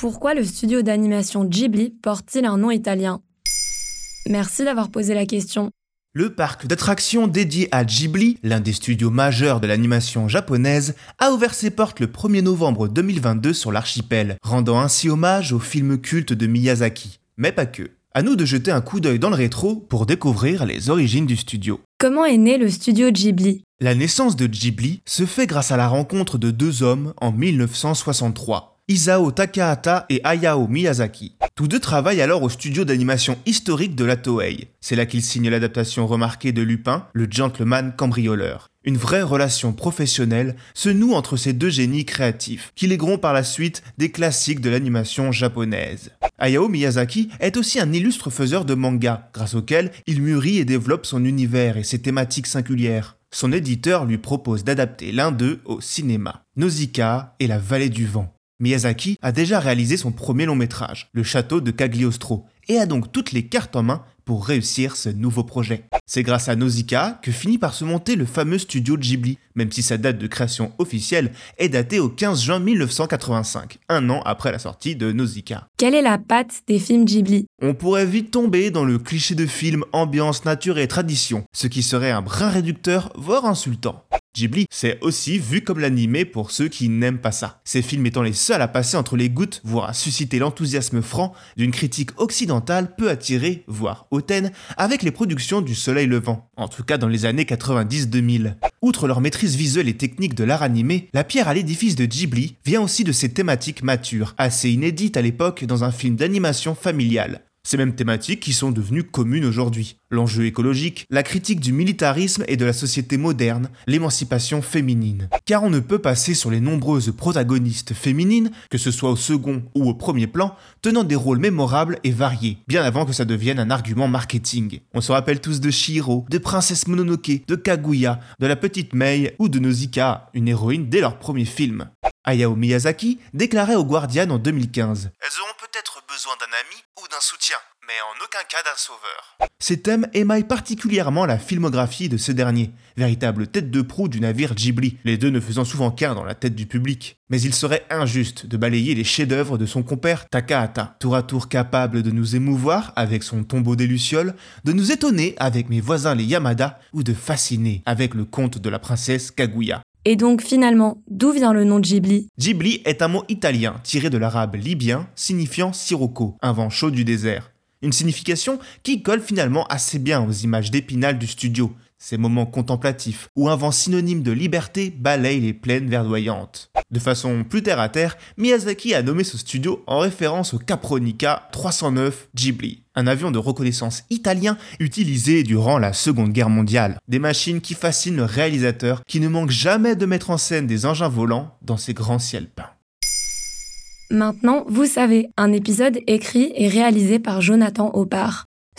Pourquoi le studio d'animation Ghibli porte-t-il un nom italien? Merci d'avoir posé la question. Le parc d'attractions dédié à Ghibli, l'un des studios majeurs de l'animation japonaise, a ouvert ses portes le 1er novembre 2022 sur l'archipel, rendant ainsi hommage au film culte de Miyazaki. Mais pas que. À nous de jeter un coup d'œil dans le rétro pour découvrir les origines du studio. Comment est né le studio Ghibli? La naissance de Ghibli se fait grâce à la rencontre de deux hommes en 1963. Isao Takahata et Hayao Miyazaki. Tous deux travaillent alors au studio d'animation historique de la Toei. C'est là qu'ils signent l'adaptation remarquée de Lupin, le gentleman cambrioleur. Une vraie relation professionnelle se noue entre ces deux génies créatifs, qui légueront par la suite des classiques de l'animation japonaise. Hayao Miyazaki est aussi un illustre faiseur de manga, grâce auquel il mûrit et développe son univers et ses thématiques singulières. Son éditeur lui propose d'adapter l'un d'eux au cinéma, Nausicaa et la vallée du vent. Miyazaki a déjà réalisé son premier long métrage, Le château de Cagliostro, et a donc toutes les cartes en main pour réussir ce nouveau projet. C'est grâce à Nausicaa que finit par se monter le fameux studio Ghibli, même si sa date de création officielle est datée au 15 juin 1985, un an après la sortie de Nausicaa. Quelle est la patte des films Ghibli? On pourrait vite tomber dans le cliché de film ambiance, nature et tradition, ce qui serait un brin réducteur, voire insultant. Ghibli, c'est aussi vu comme l'animé pour ceux qui n'aiment pas ça. Ces films étant les seuls à passer entre les gouttes, voire à susciter l'enthousiasme franc d'une critique occidentale peu attirée, voire hautaine, avec les productions du Soleil Levant, en tout cas dans les années 90-2000. Outre leur maîtrise visuelle et technique de l'art animé, la pierre à l'édifice de Ghibli vient aussi de ses thématiques matures, assez inédites à l'époque dans un film d'animation familiale. Ces mêmes thématiques qui sont devenues communes aujourd'hui. L'enjeu écologique, la critique du militarisme et de la société moderne, l'émancipation féminine. Car on ne peut passer sur les nombreuses protagonistes féminines, que ce soit au second ou au premier plan, tenant des rôles mémorables et variés, bien avant que ça devienne un argument marketing. On se rappelle tous de Shiro, de Princesse Mononoke, de Kaguya, de la petite Mei ou de Nausicaa, une héroïne dès leur premier film. Hayao Miyazaki déclarait au Guardian en 2015 Elles auront peut-être d'un ami ou d'un soutien, mais en aucun cas d'un sauveur. Ces thèmes émaillent particulièrement la filmographie de ce dernier, véritable tête de proue du navire Ghibli, les deux ne faisant souvent qu'un dans la tête du public. Mais il serait injuste de balayer les chefs-d'œuvre de son compère Takahata, tour à tour capable de nous émouvoir avec son tombeau des Lucioles, de nous étonner avec mes voisins les Yamada ou de fasciner avec le conte de la princesse Kaguya. Et donc finalement, d'où vient le nom de Ghibli Ghibli est un mot italien tiré de l'arabe libyen signifiant sirocco, un vent chaud du désert. Une signification qui colle finalement assez bien aux images d'épinal du studio, ces moments contemplatifs où un vent synonyme de liberté balaye les plaines verdoyantes. De façon plus terre à terre, Miyazaki a nommé ce studio en référence au Capronica 309 Ghibli, un avion de reconnaissance italien utilisé durant la Seconde Guerre mondiale. Des machines qui fascinent le réalisateur qui ne manque jamais de mettre en scène des engins volants dans ses grands ciels peints. Maintenant, vous savez, un épisode écrit et réalisé par Jonathan Oppard.